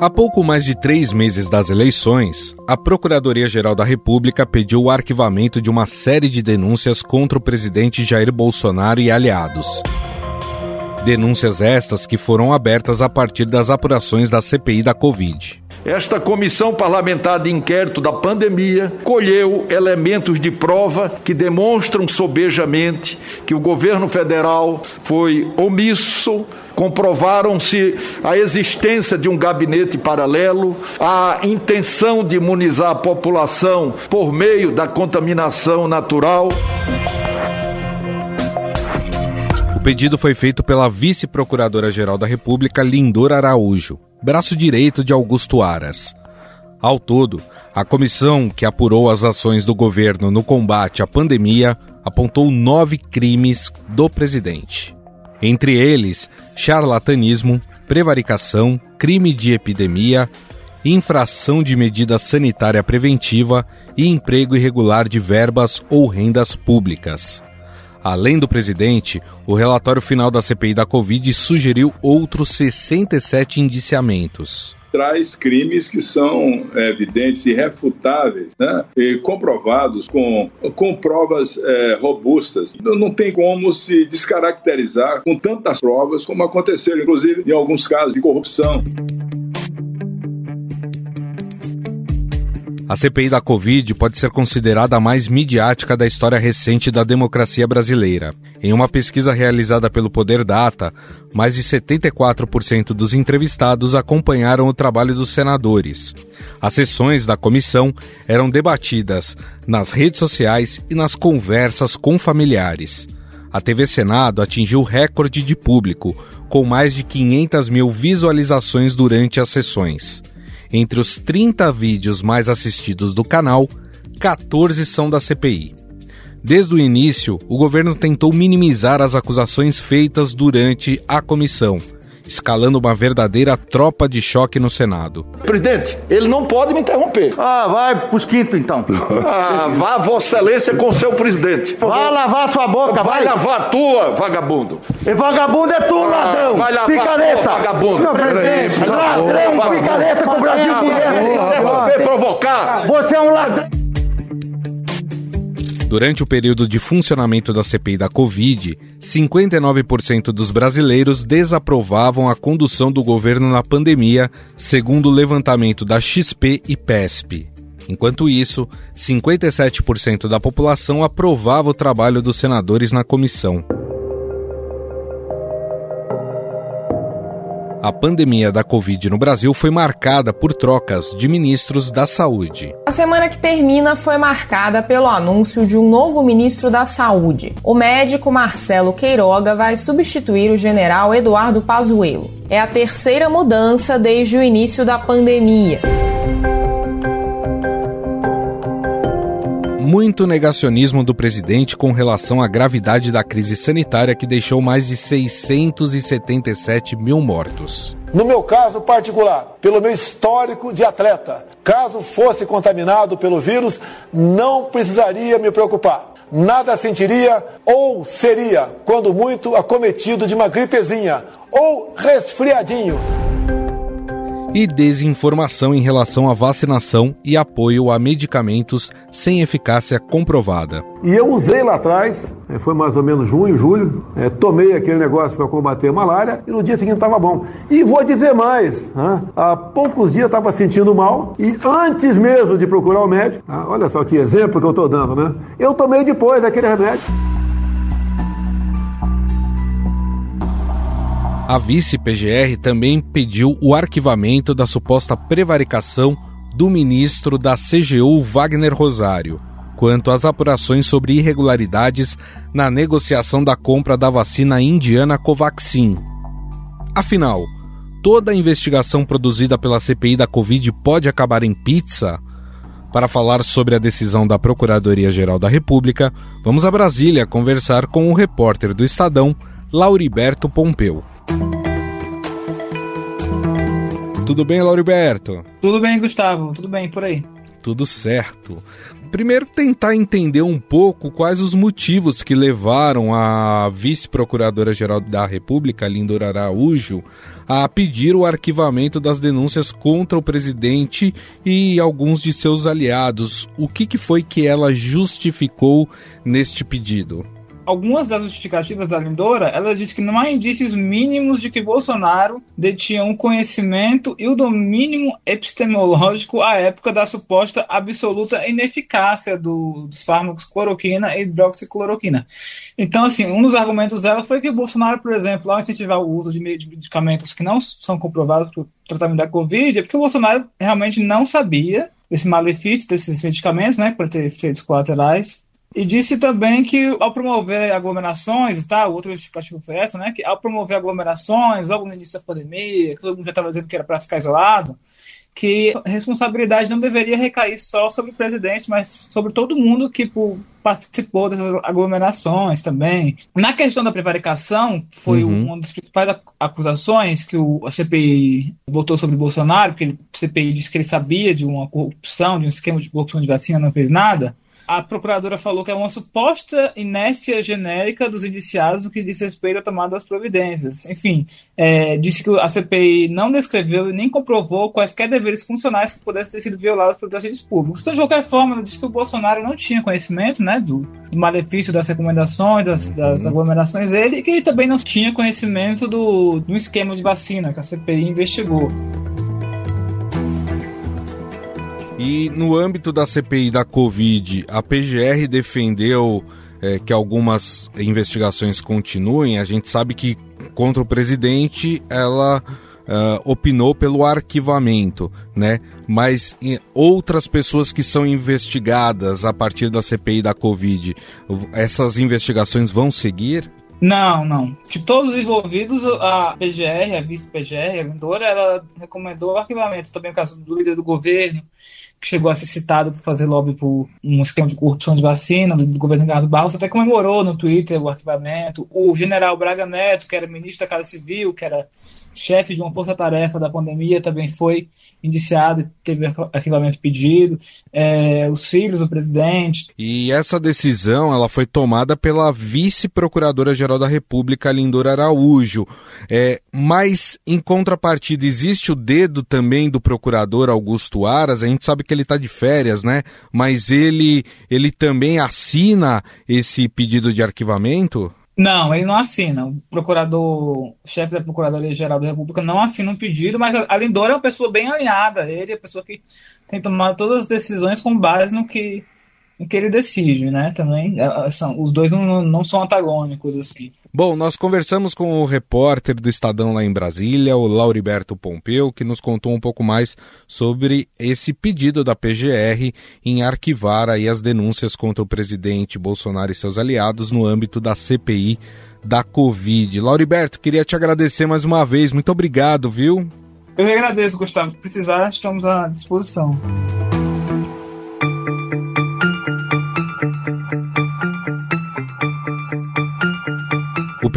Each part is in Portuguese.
Há pouco mais de três meses das eleições, a Procuradoria-Geral da República pediu o arquivamento de uma série de denúncias contra o presidente Jair Bolsonaro e aliados. Denúncias estas que foram abertas a partir das apurações da CPI da Covid. Esta comissão parlamentar de inquérito da pandemia colheu elementos de prova que demonstram sobejamente que o governo federal foi omisso, comprovaram-se a existência de um gabinete paralelo, a intenção de imunizar a população por meio da contaminação natural. O pedido foi feito pela vice-procuradora-geral da República, Lindor Araújo braço direito de Augusto Aras. Ao todo, a comissão que apurou as ações do governo no combate à pandemia apontou nove crimes do presidente. Entre eles, charlatanismo, prevaricação, crime de epidemia, infração de medida sanitária preventiva e emprego irregular de verbas ou rendas públicas. Além do presidente, o relatório final da CPI da Covid sugeriu outros 67 indiciamentos traz crimes que são é, evidentes e refutáveis, né? e comprovados com, com provas é, robustas. Então, não tem como se descaracterizar com tantas provas como aconteceram, inclusive, em alguns casos de corrupção. A CPI da Covid pode ser considerada a mais midiática da história recente da democracia brasileira. Em uma pesquisa realizada pelo Poder Data, mais de 74% dos entrevistados acompanharam o trabalho dos senadores. As sessões da comissão eram debatidas nas redes sociais e nas conversas com familiares. A TV Senado atingiu recorde de público, com mais de 500 mil visualizações durante as sessões. Entre os 30 vídeos mais assistidos do canal, 14 são da CPI. Desde o início, o governo tentou minimizar as acusações feitas durante a comissão, escalando uma verdadeira tropa de choque no Senado. Presidente, ele não pode me interromper. Ah, vai pros quinto então. Ah, vá Vossa Excelência com seu presidente. Vai lavar sua boca, vai. Vai lavar a tua, vagabundo. E vagabundo é tu, ah, ladrão. Vai lavar picareta. Tua, vagabundo. Não, presidente. Ladrão, picareta com o Brasil conhece. provocar. Você é um ladrão. Durante o período de funcionamento da CPI da Covid, 59% dos brasileiros desaprovavam a condução do governo na pandemia, segundo o levantamento da XP e PESP. Enquanto isso, 57% da população aprovava o trabalho dos senadores na comissão. A pandemia da Covid no Brasil foi marcada por trocas de ministros da Saúde. A semana que termina foi marcada pelo anúncio de um novo ministro da Saúde. O médico Marcelo Queiroga vai substituir o general Eduardo Pazuello. É a terceira mudança desde o início da pandemia. Muito negacionismo do presidente com relação à gravidade da crise sanitária que deixou mais de 677 mil mortos. No meu caso particular, pelo meu histórico de atleta, caso fosse contaminado pelo vírus, não precisaria me preocupar. Nada sentiria ou seria, quando muito, acometido de uma gripezinha ou resfriadinho e desinformação em relação à vacinação e apoio a medicamentos sem eficácia comprovada. E eu usei lá atrás, é, foi mais ou menos junho, julho, é, tomei aquele negócio para combater a malária e no dia seguinte estava bom. E vou dizer mais, né? há poucos dias estava sentindo mal e antes mesmo de procurar o médico, olha só que exemplo que eu estou dando, né? Eu tomei depois aquele remédio. A vice-PGR também pediu o arquivamento da suposta prevaricação do ministro da CGU Wagner Rosário, quanto às apurações sobre irregularidades na negociação da compra da vacina indiana Covaxin. Afinal, toda a investigação produzida pela CPI da Covid pode acabar em pizza? Para falar sobre a decisão da Procuradoria-Geral da República, vamos a Brasília conversar com o repórter do Estadão, Lauriberto Pompeu. Tudo bem, Lauriberto? Tudo bem, Gustavo. Tudo bem por aí. Tudo certo. primeiro tentar entender um pouco quais os motivos que levaram a vice-procuradora-geral da República, Lindor Araújo, a pedir o arquivamento das denúncias contra o presidente e alguns de seus aliados. O que, que foi que ela justificou neste pedido? Algumas das justificativas da Lindora, ela diz que não há indícios mínimos de que Bolsonaro detinha um conhecimento e o domínio epistemológico à época da suposta absoluta ineficácia do, dos fármacos cloroquina e hidroxicloroquina. Então, assim, um dos argumentos dela foi que Bolsonaro, por exemplo, ao incentivar o uso de medicamentos que não são comprovados para o tratamento da Covid, é porque o Bolsonaro realmente não sabia desse malefício desses medicamentos, né, por ter efeitos colaterais e disse também que ao promover aglomerações e tal, outra justificativa foi essa, né? Que ao promover aglomerações, logo no início da pandemia, todo mundo já estava dizendo que era para ficar isolado, que a responsabilidade não deveria recair só sobre o presidente, mas sobre todo mundo que participou dessas aglomerações também. Na questão da prevaricação, foi uhum. uma das principais acusações que o, a CPI botou sobre Bolsonaro, porque a CPI disse que ele sabia de uma corrupção, de um esquema de corrupção de vacina, não fez nada a procuradora falou que é uma suposta inércia genérica dos indiciados no que diz respeito à tomada das providências. Enfim, é, disse que a CPI não descreveu e nem comprovou quaisquer deveres funcionais que pudessem ter sido violados pelos agentes públicos. Então, de qualquer forma, ela disse que o Bolsonaro não tinha conhecimento né, do, do malefício das recomendações, das, das uhum. aglomerações dele, e que ele também não tinha conhecimento do, do esquema de vacina que a CPI investigou. E no âmbito da CPI da Covid, a PGR defendeu é, que algumas investigações continuem. A gente sabe que contra o presidente ela uh, opinou pelo arquivamento, né? Mas outras pessoas que são investigadas a partir da CPI da Covid, essas investigações vão seguir? Não, não. De todos os envolvidos, a PGR, a vice-PGR, a vendedora, ela recomendou o arquivamento. Também o caso do líder do governo, que chegou a ser citado por fazer lobby por um esquema de corrupção de vacina do governo Ricardo Barros, até comemorou no Twitter o arquivamento. O general Braga Neto, que era ministro da Casa Civil, que era chefe de uma força-tarefa da pandemia, também foi indiciado, teve arquivamento pedido, é, os filhos do presidente. E essa decisão ela foi tomada pela vice-procuradora-geral da República, Lindor Araújo. É, mas, em contrapartida, existe o dedo também do procurador Augusto Aras, a gente sabe que ele está de férias, né? Mas ele, ele também assina esse pedido de arquivamento? Não, ele não assina. O procurador, o chefe da Procuradoria-Geral da República não assina um pedido, mas a Lindora é uma pessoa bem alinhada. Ele é a pessoa que tem tomado todas as decisões com base no que, no que ele decide, né? Também, é, são, os dois não, não são antagônicos, assim. Bom, nós conversamos com o repórter do Estadão lá em Brasília, o Lauriberto Pompeu, que nos contou um pouco mais sobre esse pedido da PGR em arquivar aí as denúncias contra o presidente Bolsonaro e seus aliados no âmbito da CPI da Covid. Lauriberto, queria te agradecer mais uma vez. Muito obrigado, viu? Eu agradeço, Gustavo. Se precisar, estamos à disposição.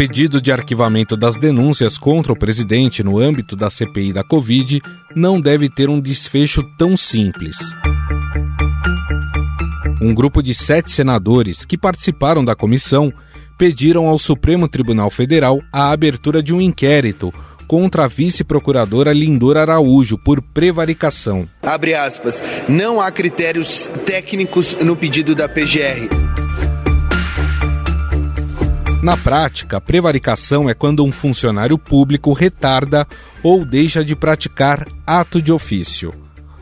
Pedido de arquivamento das denúncias contra o presidente no âmbito da CPI da Covid não deve ter um desfecho tão simples. Um grupo de sete senadores que participaram da comissão pediram ao Supremo Tribunal Federal a abertura de um inquérito contra a vice-procuradora Lindor Araújo por prevaricação. Abre aspas. Não há critérios técnicos no pedido da PGR. Na prática, prevaricação é quando um funcionário público retarda ou deixa de praticar ato de ofício.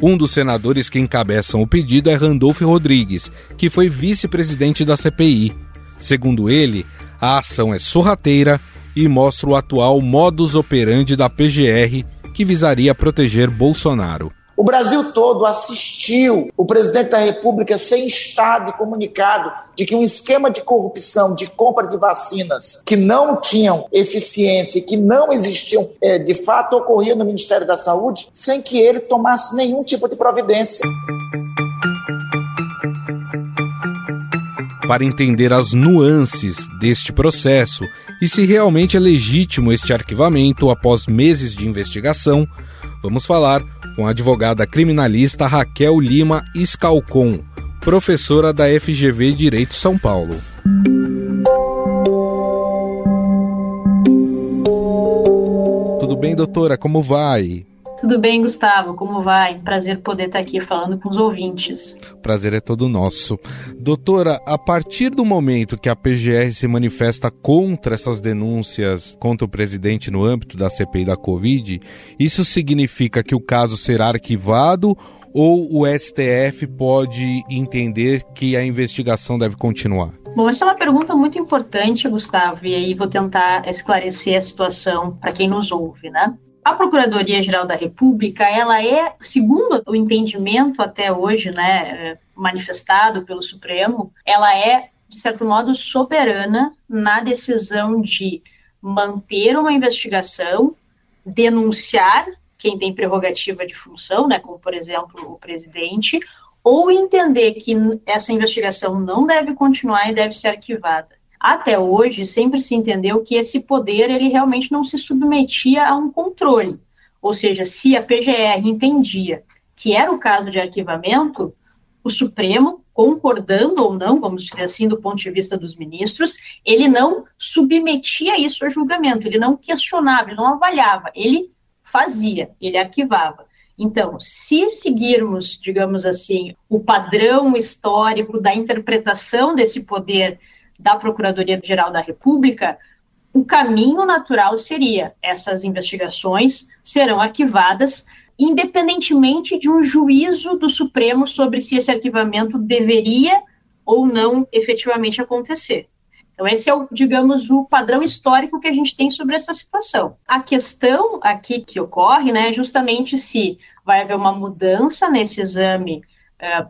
Um dos senadores que encabeçam o pedido é Randolfo Rodrigues, que foi vice-presidente da CPI. Segundo ele, a ação é sorrateira e mostra o atual modus operandi da PGR, que visaria proteger Bolsonaro. O Brasil todo assistiu o presidente da República ser instado e comunicado de que um esquema de corrupção, de compra de vacinas que não tinham eficiência que não existiam é, de fato ocorria no Ministério da Saúde, sem que ele tomasse nenhum tipo de providência. Para entender as nuances deste processo e se realmente é legítimo este arquivamento após meses de investigação, vamos falar com a advogada criminalista Raquel Lima Escalcon. professora da FGV Direito São Paulo. Tudo bem, doutora? Como vai? Tudo bem, Gustavo? Como vai? Prazer poder estar aqui falando com os ouvintes. Prazer é todo nosso. Doutora, a partir do momento que a PGR se manifesta contra essas denúncias contra o presidente no âmbito da CPI da Covid, isso significa que o caso será arquivado ou o STF pode entender que a investigação deve continuar? Bom, essa é uma pergunta muito importante, Gustavo, e aí vou tentar esclarecer a situação para quem nos ouve, né? A Procuradoria-Geral da República, ela é, segundo o entendimento até hoje, né, manifestado pelo Supremo, ela é, de certo modo, soberana na decisão de manter uma investigação, denunciar quem tem prerrogativa de função, né, como por exemplo o presidente, ou entender que essa investigação não deve continuar e deve ser arquivada. Até hoje, sempre se entendeu que esse poder ele realmente não se submetia a um controle. Ou seja, se a PGR entendia que era o caso de arquivamento, o Supremo, concordando ou não, vamos dizer assim, do ponto de vista dos ministros, ele não submetia isso a julgamento, ele não questionava, ele não avaliava, ele fazia, ele arquivava. Então, se seguirmos, digamos assim, o padrão histórico da interpretação desse poder da Procuradoria-Geral da República, o caminho natural seria essas investigações serão arquivadas independentemente de um juízo do Supremo sobre se esse arquivamento deveria ou não efetivamente acontecer. Então, esse é, o, digamos, o padrão histórico que a gente tem sobre essa situação. A questão aqui que ocorre né, é justamente se vai haver uma mudança nesse exame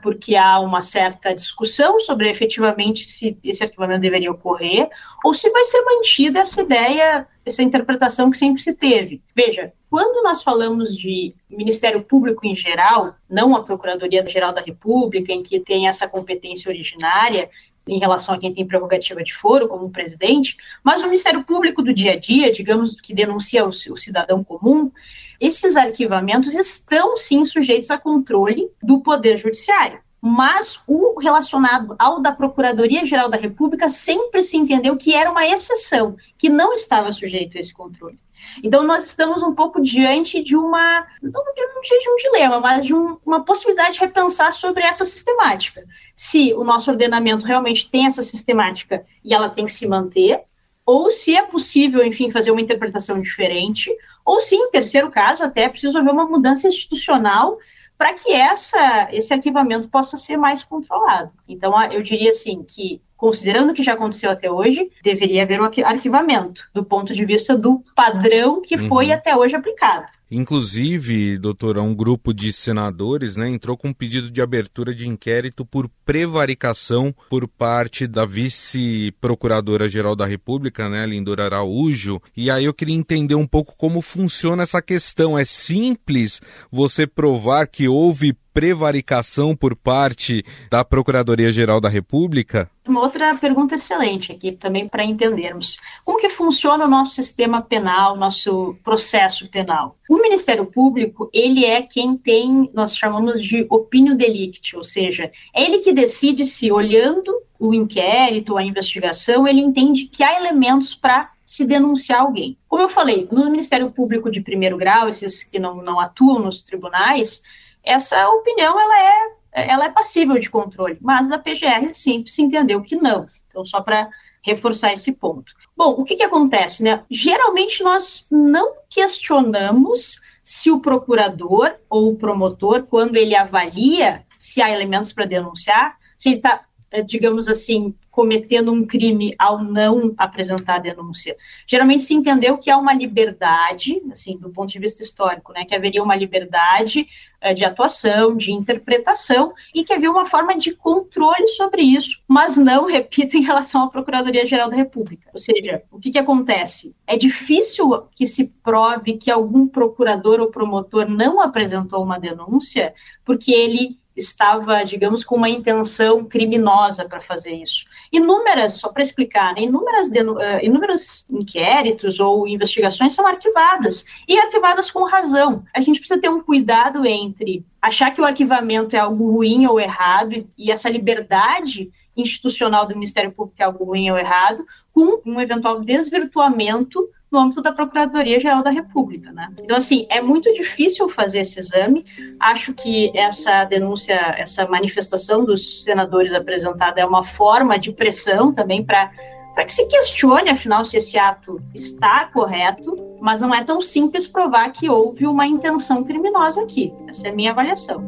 porque há uma certa discussão sobre efetivamente se esse arquivamento deveria ocorrer, ou se vai ser mantida essa ideia, essa interpretação que sempre se teve. Veja, quando nós falamos de Ministério Público em geral, não a Procuradoria-Geral da República, em que tem essa competência originária, em relação a quem tem prerrogativa de foro, como o presidente, mas o Ministério Público do dia a dia, digamos, que denuncia o cidadão comum, esses arquivamentos estão sim sujeitos a controle do Poder Judiciário. Mas o relacionado ao da Procuradoria-Geral da República sempre se entendeu que era uma exceção, que não estava sujeito a esse controle. Então, nós estamos um pouco diante de uma, não de um dilema, mas de um, uma possibilidade de repensar sobre essa sistemática. Se o nosso ordenamento realmente tem essa sistemática e ela tem que se manter, ou se é possível, enfim, fazer uma interpretação diferente, ou se, em terceiro caso, até preciso haver uma mudança institucional para que essa, esse arquivamento possa ser mais controlado. Então, eu diria assim que considerando o que já aconteceu até hoje, deveria haver o arquivamento, do ponto de vista do padrão que foi uhum. até hoje aplicado. Inclusive, doutora, um grupo de senadores né, entrou com um pedido de abertura de inquérito por prevaricação por parte da vice-procuradora-geral da República, né, Lindora Araújo. E aí eu queria entender um pouco como funciona essa questão. É simples você provar que houve prevaricação por parte da Procuradoria-Geral da República? Uma outra pergunta excelente aqui também para entendermos. Como que funciona o nosso sistema penal, nosso processo penal? O Ministério Público, ele é quem tem, nós chamamos de opinião delicti, ou seja, é ele que decide se olhando o inquérito, a investigação, ele entende que há elementos para se denunciar alguém. Como eu falei, no Ministério Público de primeiro grau, esses que não, não atuam nos tribunais, essa opinião ela é, ela é passível de controle, mas da PGR sempre se entendeu que não. Então, só para reforçar esse ponto. Bom, o que, que acontece? Né? Geralmente nós não questionamos se o procurador ou o promotor, quando ele avalia se há elementos para denunciar, se ele está, digamos assim, cometendo um crime ao não apresentar a denúncia. Geralmente se entendeu que há uma liberdade, assim, do ponto de vista histórico, né, que haveria uma liberdade uh, de atuação, de interpretação e que havia uma forma de controle sobre isso, mas não, repito, em relação à Procuradoria-Geral da República. Ou seja, o que, que acontece? É difícil que se prove que algum procurador ou promotor não apresentou uma denúncia porque ele estava, digamos, com uma intenção criminosa para fazer isso. inúmeras, só para explicar, né, inúmeras, uh, inúmeros inquéritos ou investigações são arquivadas, e arquivadas com razão. A gente precisa ter um cuidado entre achar que o arquivamento é algo ruim ou errado, e essa liberdade institucional do Ministério Público é algo ruim ou errado, com um eventual desvirtuamento no âmbito da Procuradoria-Geral da República. Né? Então, assim, é muito difícil fazer esse exame. Acho que essa denúncia, essa manifestação dos senadores apresentada é uma forma de pressão também para para que se questione, afinal, se esse ato está correto, mas não é tão simples provar que houve uma intenção criminosa aqui. Essa é a minha avaliação.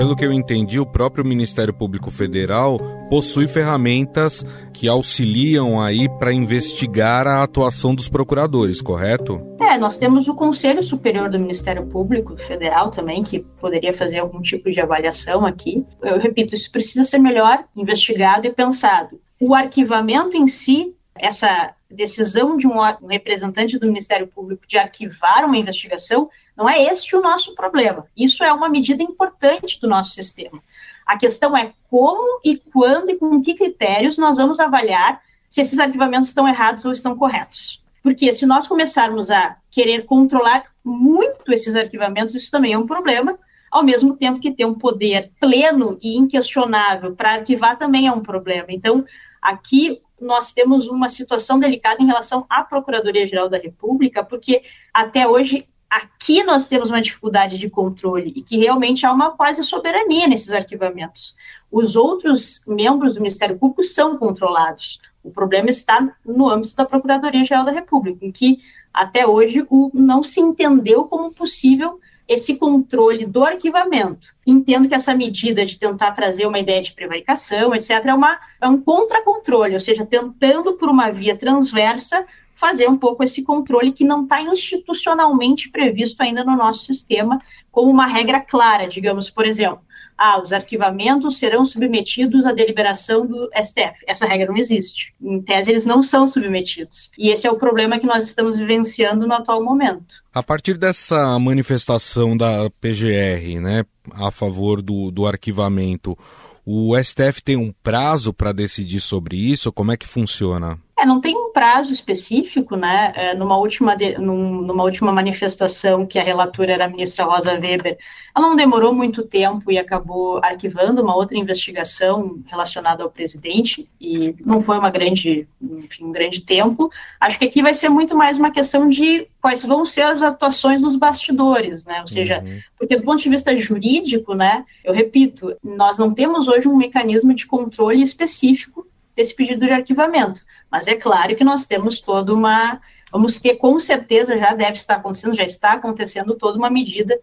Pelo que eu entendi, o próprio Ministério Público Federal possui ferramentas que auxiliam aí para investigar a atuação dos procuradores, correto? É, nós temos o Conselho Superior do Ministério Público Federal também, que poderia fazer algum tipo de avaliação aqui. Eu repito, isso precisa ser melhor investigado e pensado. O arquivamento em si, essa decisão de um representante do Ministério Público de arquivar uma investigação, não é este o nosso problema. Isso é uma medida importante do nosso sistema. A questão é como e quando e com que critérios nós vamos avaliar se esses arquivamentos estão errados ou estão corretos. Porque se nós começarmos a querer controlar muito esses arquivamentos, isso também é um problema, ao mesmo tempo que ter um poder pleno e inquestionável para arquivar também é um problema. Então, aqui nós temos uma situação delicada em relação à Procuradoria-Geral da República, porque até hoje aqui nós temos uma dificuldade de controle e que realmente há uma quase soberania nesses arquivamentos. Os outros membros do Ministério Público são controlados. O problema está no âmbito da Procuradoria-Geral da República, em que até hoje o, não se entendeu como possível esse controle do arquivamento. Entendo que essa medida de tentar trazer uma ideia de prevaricação, etc., é, uma, é um contra-controle, ou seja, tentando por uma via transversa fazer um pouco esse controle que não está institucionalmente previsto ainda no nosso sistema como uma regra clara, digamos, por exemplo, ah, os arquivamentos serão submetidos à deliberação do STF. Essa regra não existe. Em tese, eles não são submetidos. E esse é o problema que nós estamos vivenciando no atual momento. A partir dessa manifestação da PGR, né, a favor do, do arquivamento, o STF tem um prazo para decidir sobre isso? Como é que funciona? É, não tem um prazo específico, né? É, numa, última de, num, numa última manifestação que a relatora era a ministra Rosa Weber, ela não demorou muito tempo e acabou arquivando uma outra investigação relacionada ao presidente, e não foi uma grande, enfim, um grande tempo. Acho que aqui vai ser muito mais uma questão de quais vão ser as atuações nos bastidores, né? Ou seja, uhum. porque do ponto de vista jurídico, né? Eu repito, nós não temos hoje um mecanismo de controle específico desse pedido de arquivamento. Mas é claro que nós temos toda uma. Vamos ter, com certeza, já deve estar acontecendo, já está acontecendo toda uma medida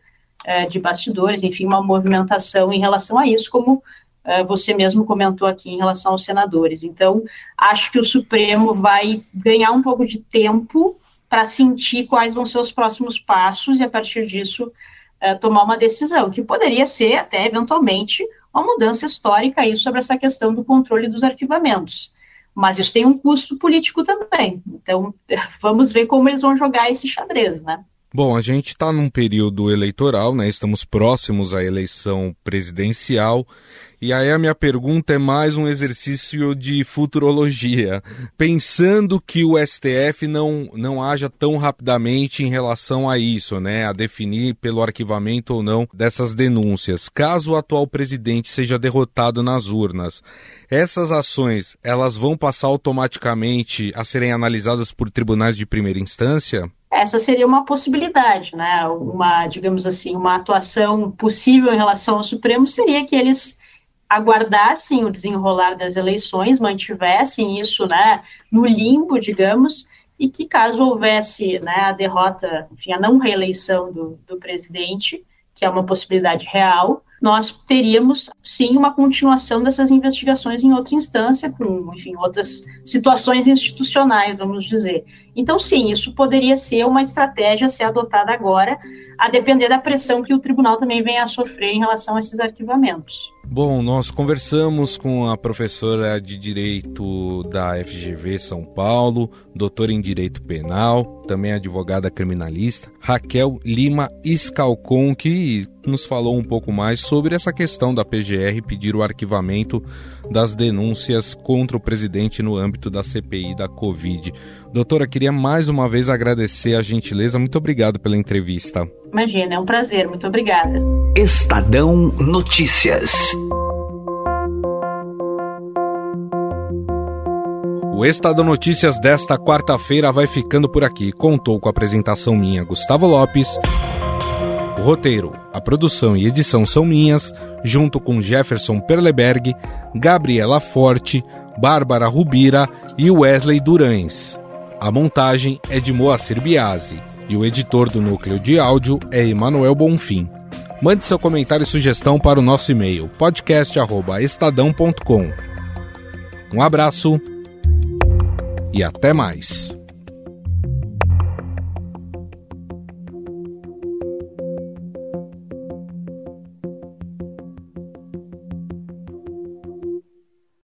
é, de bastidores, enfim, uma movimentação em relação a isso, como é, você mesmo comentou aqui em relação aos senadores. Então, acho que o Supremo vai ganhar um pouco de tempo para sentir quais vão ser os próximos passos e, a partir disso, é, tomar uma decisão, que poderia ser até, eventualmente, uma mudança histórica aí sobre essa questão do controle dos arquivamentos. Mas isso tem um custo político também. Então, vamos ver como eles vão jogar esse xadrez, né? Bom, a gente está num período eleitoral, né? Estamos próximos à eleição presidencial e aí a minha pergunta é mais um exercício de futurologia, pensando que o STF não, não haja tão rapidamente em relação a isso, né, a definir pelo arquivamento ou não dessas denúncias. Caso o atual presidente seja derrotado nas urnas, essas ações, elas vão passar automaticamente a serem analisadas por tribunais de primeira instância? Essa seria uma possibilidade, né? Uma, digamos assim, uma atuação possível em relação ao Supremo seria que eles aguardassem o desenrolar das eleições, mantivessem isso né, no limbo, digamos, e que caso houvesse né, a derrota, enfim, a não reeleição do, do presidente, que é uma possibilidade real, nós teríamos sim uma continuação dessas investigações em outra instância, com enfim, outras situações institucionais, vamos dizer. Então, sim, isso poderia ser uma estratégia a ser adotada agora, a depender da pressão que o tribunal também venha a sofrer em relação a esses arquivamentos. Bom, nós conversamos com a professora de Direito da FGV São Paulo, doutora em Direito Penal, também advogada criminalista, Raquel Lima Escalcon, que nos falou um pouco mais sobre essa questão da PGR pedir o arquivamento das denúncias contra o presidente no âmbito da CPI da Covid. Doutora, queria mais uma vez agradecer a gentileza. Muito obrigado pela entrevista. Imagina, é um prazer. Muito obrigada. Estadão Notícias. O Estadão Notícias desta quarta-feira vai ficando por aqui. Contou com a apresentação minha, Gustavo Lopes. O roteiro, a produção e edição são minhas, junto com Jefferson Perleberg, Gabriela Forte, Bárbara Rubira e Wesley Durães. A montagem é de Moacir Biasi e o editor do núcleo de áudio é Emanuel Bonfim. Mande seu comentário e sugestão para o nosso e-mail podcast@estadão.com. Um abraço e até mais.